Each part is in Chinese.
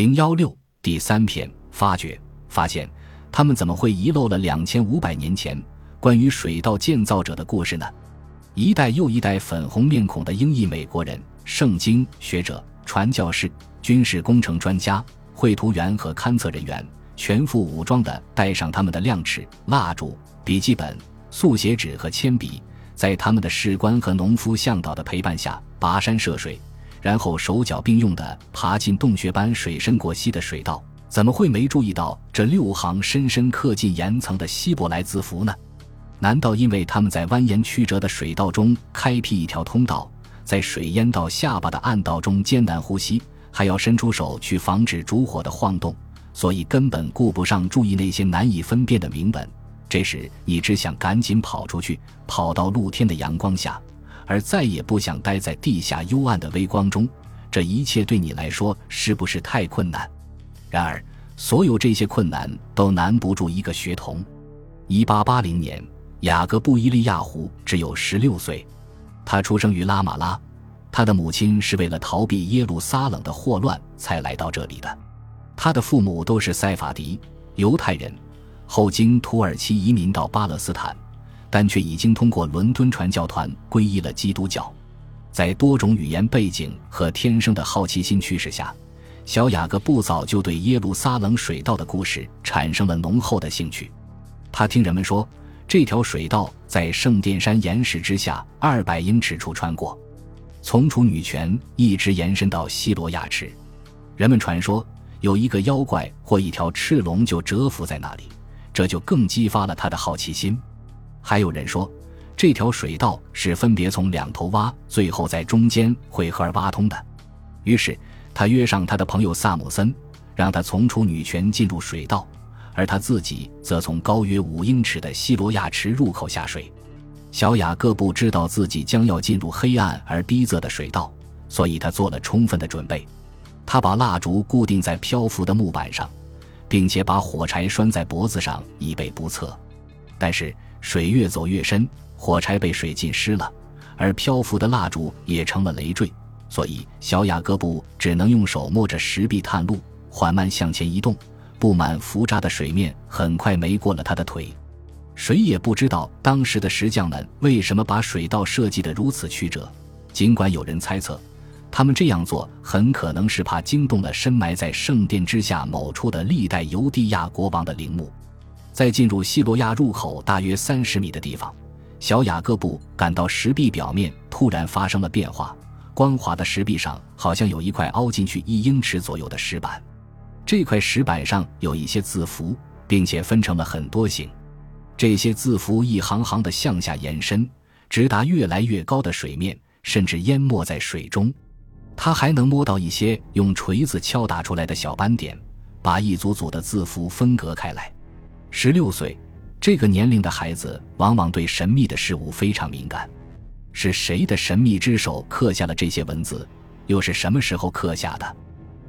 零幺六第三篇发掘发现，他们怎么会遗漏了两千五百年前关于水稻建造者的故事呢？一代又一代粉红面孔的英裔美国人、圣经学者、传教士、军事工程专家、绘图员和勘测人员，全副武装地带上他们的量尺、蜡烛、笔记本、速写纸和铅笔，在他们的士官和农夫向导的陪伴下跋山涉水。然后手脚并用地爬进洞穴般水深过膝的水道，怎么会没注意到这六行深深刻进岩层的希伯来字符呢？难道因为他们在蜿蜒曲折的水道中开辟一条通道，在水淹到下巴的暗道中艰难呼吸，还要伸出手去防止烛火的晃动，所以根本顾不上注意那些难以分辨的铭文？这时你只想赶紧跑出去，跑到露天的阳光下。而再也不想待在地下幽暗的微光中，这一切对你来说是不是太困难？然而，所有这些困难都难不住一个学童。一八八零年，雅各布·伊利亚胡只有十六岁，他出生于拉马拉，他的母亲是为了逃避耶路撒冷的祸乱才来到这里的，他的父母都是塞法迪犹太人，后经土耳其移民到巴勒斯坦。但却已经通过伦敦传教团皈依了基督教，在多种语言背景和天生的好奇心驱使下，小雅各布早就对耶路撒冷水道的故事产生了浓厚的兴趣。他听人们说，这条水道在圣殿山岩石之下二百英尺处穿过，从处女泉一直延伸到西罗亚池。人们传说有一个妖怪或一条赤龙就蛰伏在那里，这就更激发了他的好奇心。还有人说，这条水道是分别从两头挖，最后在中间汇合而挖通的。于是他约上他的朋友萨姆森，让他从处女泉进入水道，而他自己则从高约五英尺的西罗亚池入口下水。小雅各布知道自己将要进入黑暗而逼仄的水道，所以他做了充分的准备。他把蜡烛固定在漂浮的木板上，并且把火柴拴在脖子上以备不测。但是。水越走越深，火柴被水浸湿了，而漂浮的蜡烛也成了累赘，所以小雅各布只能用手摸着石壁探路，缓慢向前移动。布满浮渣的水面很快没过了他的腿。谁也不知道当时的石匠们为什么把水道设计得如此曲折，尽管有人猜测，他们这样做很可能是怕惊动了深埋在圣殿之下某处的历代犹地亚国王的陵墓。在进入西罗亚入口大约三十米的地方，小雅各布感到石壁表面突然发生了变化，光滑的石壁上好像有一块凹进去一英尺左右的石板。这块石板上有一些字符，并且分成了很多形。这些字符一行行的向下延伸，直达越来越高的水面，甚至淹没在水中。他还能摸到一些用锤子敲打出来的小斑点，把一组组的字符分隔开来。十六岁，这个年龄的孩子往往对神秘的事物非常敏感。是谁的神秘之手刻下了这些文字？又是什么时候刻下的？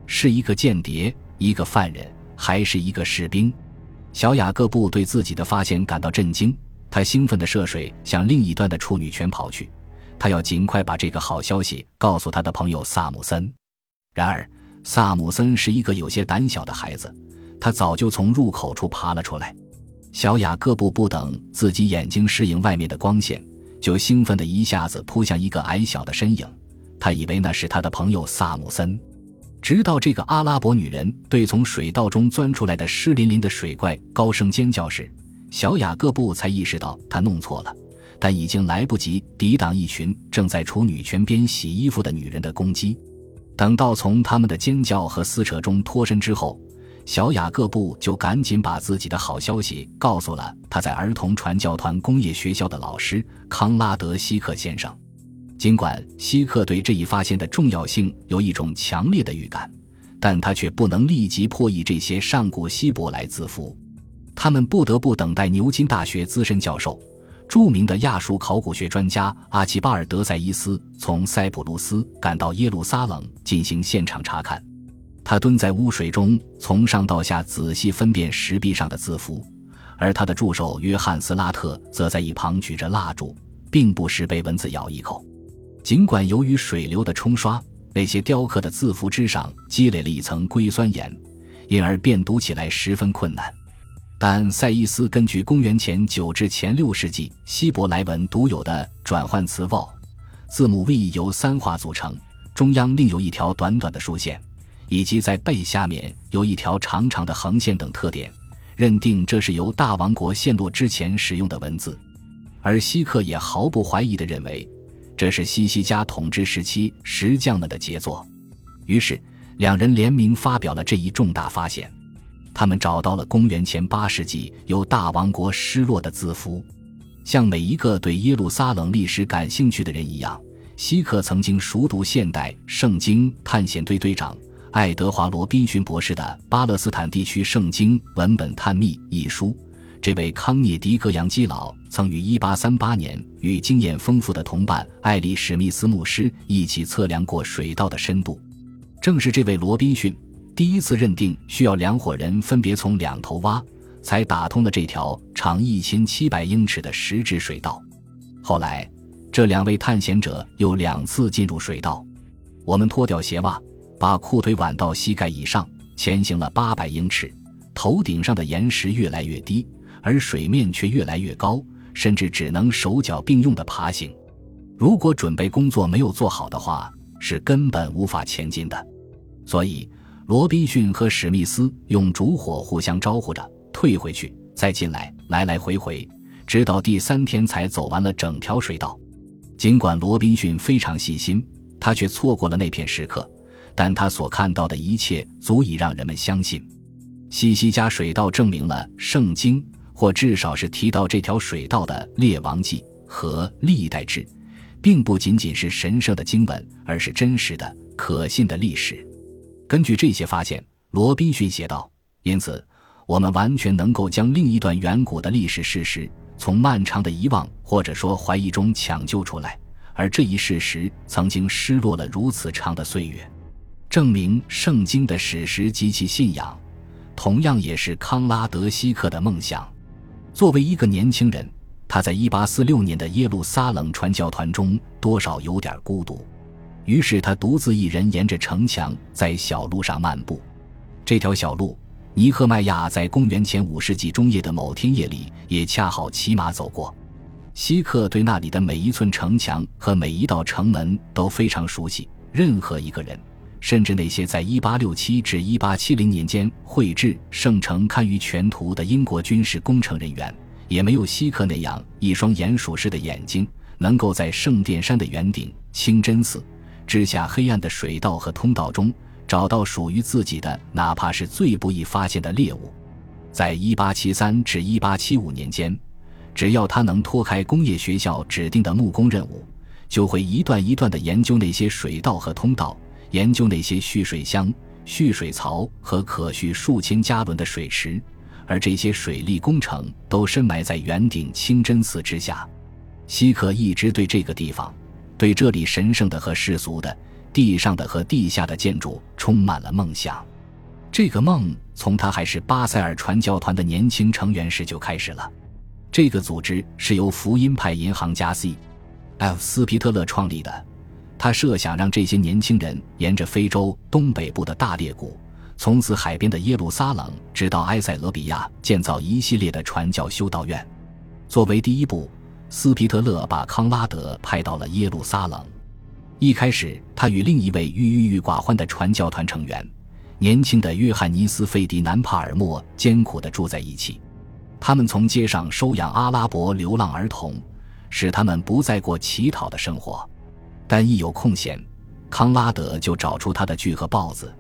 是一个间谍，一个犯人，还是一个士兵？小雅各布对自己的发现感到震惊，他兴奋地涉水向另一端的处女泉跑去，他要尽快把这个好消息告诉他的朋友萨姆森。然而，萨姆森是一个有些胆小的孩子。他早就从入口处爬了出来，小雅各布不等自己眼睛适应外面的光线，就兴奋地一下子扑向一个矮小的身影。他以为那是他的朋友萨姆森，直到这个阿拉伯女人对从水道中钻出来的湿淋淋的水怪高声尖叫时，小雅各布才意识到他弄错了，但已经来不及抵挡一群正在处女泉边洗衣服的女人的攻击。等到从他们的尖叫和撕扯中脱身之后。小雅各布就赶紧把自己的好消息告诉了他在儿童传教团工业学校的老师康拉德·希克先生。尽管希克对这一发现的重要性有一种强烈的预感，但他却不能立即破译这些上古希伯来字符。他们不得不等待牛津大学资深教授、著名的亚述考古学专家阿奇巴尔德塞伊斯从塞浦路斯赶到耶路撒冷进行现场查看。他蹲在污水中，从上到下仔细分辨石壁上的字符，而他的助手约翰斯拉特则在一旁举着蜡烛，并不时被蚊子咬一口。尽管由于水流的冲刷，那些雕刻的字符之上积累了一层硅酸盐，因而辨读起来十分困难。但塞伊斯根据公元前九至前六世纪希伯来文独有的转换词 v 字母 “v” 由三画组成，中央另有一条短短的竖线，以及在背下面有一条长长的横线等特点，认定这是由大王国陷落之前使用的文字。而希克也毫不怀疑地认为，这是西西家统治时期石匠们的杰作。于是，两人联名发表了这一重大发现。他们找到了公元前八世纪由大王国失落的字符。像每一个对耶路撒冷历史感兴趣的人一样，希克曾经熟读现代圣经探险队队长爱德华·罗宾逊博士的《巴勒斯坦地区圣经文本探秘》一书。这位康涅狄格扬基佬曾于1838年与经验丰富的同伴艾利史密斯牧师一起测量过水道的深度。正是这位罗宾逊。第一次认定需要两伙人分别从两头挖，才打通了这条长一千七百英尺的石质水道。后来，这两位探险者又两次进入水道。我们脱掉鞋袜，把裤腿挽到膝盖以上，前行了八百英尺。头顶上的岩石越来越低，而水面却越来越高，甚至只能手脚并用的爬行。如果准备工作没有做好的话，是根本无法前进的。所以。罗宾逊和史密斯用烛火互相招呼着，退回去，再进来，来来回回，直到第三天才走完了整条水道。尽管罗宾逊非常细心，他却错过了那片时刻。但他所看到的一切足以让人们相信，西西加水道证明了圣经，或至少是提到这条水道的《列王记》和《历代志》，并不仅仅是神圣的经文，而是真实的、可信的历史。根据这些发现，罗宾逊写道：“因此，我们完全能够将另一段远古的历史事实从漫长的遗忘或者说怀疑中抢救出来，而这一事实曾经失落了如此长的岁月，证明圣经的史实及其信仰，同样也是康拉德希克的梦想。作为一个年轻人，他在1846年的耶路撒冷传教团中多少有点孤独。”于是他独自一人沿着城墙在小路上漫步。这条小路，尼赫迈亚在公元前五世纪中叶的某天夜里也恰好骑马走过。希克对那里的每一寸城墙和每一道城门都非常熟悉。任何一个人，甚至那些在1867至1870年间绘制圣城堪舆全图的英国军事工程人员，也没有希克那样一双鼹鼠式的眼睛，能够在圣殿山的圆顶清真寺。之下黑暗的水道和通道中，找到属于自己的，哪怕是最不易发现的猎物。在1873至1875年间，只要他能脱开工业学校指定的木工任务，就会一段一段地研究那些水道和通道，研究那些蓄水箱、蓄水槽和可蓄数千加仑的水池。而这些水利工程都深埋在圆顶清真寺之下。希克一直对这个地方。对这里神圣的和世俗的、地上的和地下的建筑充满了梦想。这个梦从他还是巴塞尔传教团的年轻成员时就开始了。这个组织是由福音派银行家 C.F. 斯皮特勒创立的。他设想让这些年轻人沿着非洲东北部的大裂谷，从此海边的耶路撒冷，直到埃塞俄比亚，建造一系列的传教修道院。作为第一步。斯皮特勒把康拉德派到了耶路撒冷。一开始，他与另一位郁郁寡欢的传教团成员，年轻的约翰尼斯·费迪南·帕尔默艰苦地住在一起。他们从街上收养阿拉伯流浪儿童，使他们不再过乞讨的生活。但一有空闲，康拉德就找出他的锯和刨子，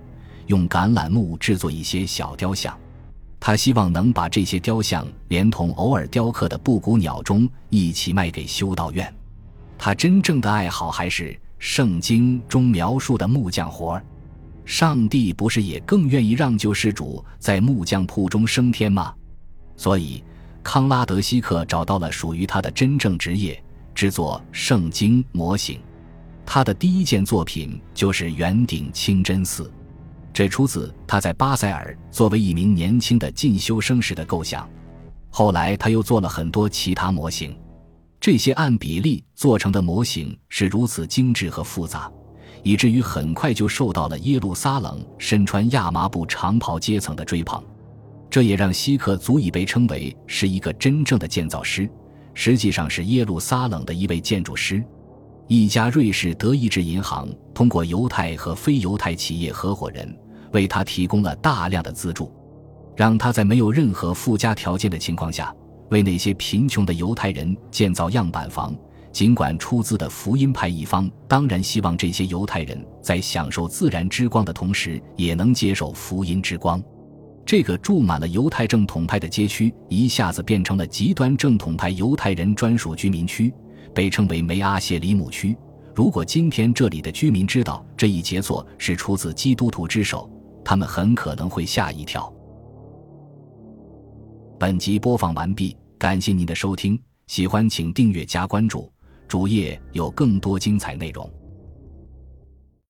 用橄榄木制作一些小雕像。他希望能把这些雕像连同偶尔雕刻的布谷鸟钟一起卖给修道院。他真正的爱好还是圣经中描述的木匠活儿。上帝不是也更愿意让救世主在木匠铺中升天吗？所以，康拉德希克找到了属于他的真正职业——制作圣经模型。他的第一件作品就是圆顶清真寺。这出自他在巴塞尔作为一名年轻的进修生时的构想。后来，他又做了很多其他模型。这些按比例做成的模型是如此精致和复杂，以至于很快就受到了耶路撒冷身穿亚麻布长袍阶层的追捧。这也让希克足以被称为是一个真正的建造师，实际上是耶路撒冷的一位建筑师。一家瑞士德意志银行通过犹太和非犹太企业合伙人为他提供了大量的资助，让他在没有任何附加条件的情况下为那些贫穷的犹太人建造样板房。尽管出资的福音派一方当然希望这些犹太人在享受自然之光的同时也能接受福音之光，这个住满了犹太正统派的街区一下子变成了极端正统派犹太人专属居民区。被称为梅阿谢里姆区。如果今天这里的居民知道这一杰作是出自基督徒之手，他们很可能会吓一跳。本集播放完毕，感谢您的收听，喜欢请订阅加关注，主页有更多精彩内容。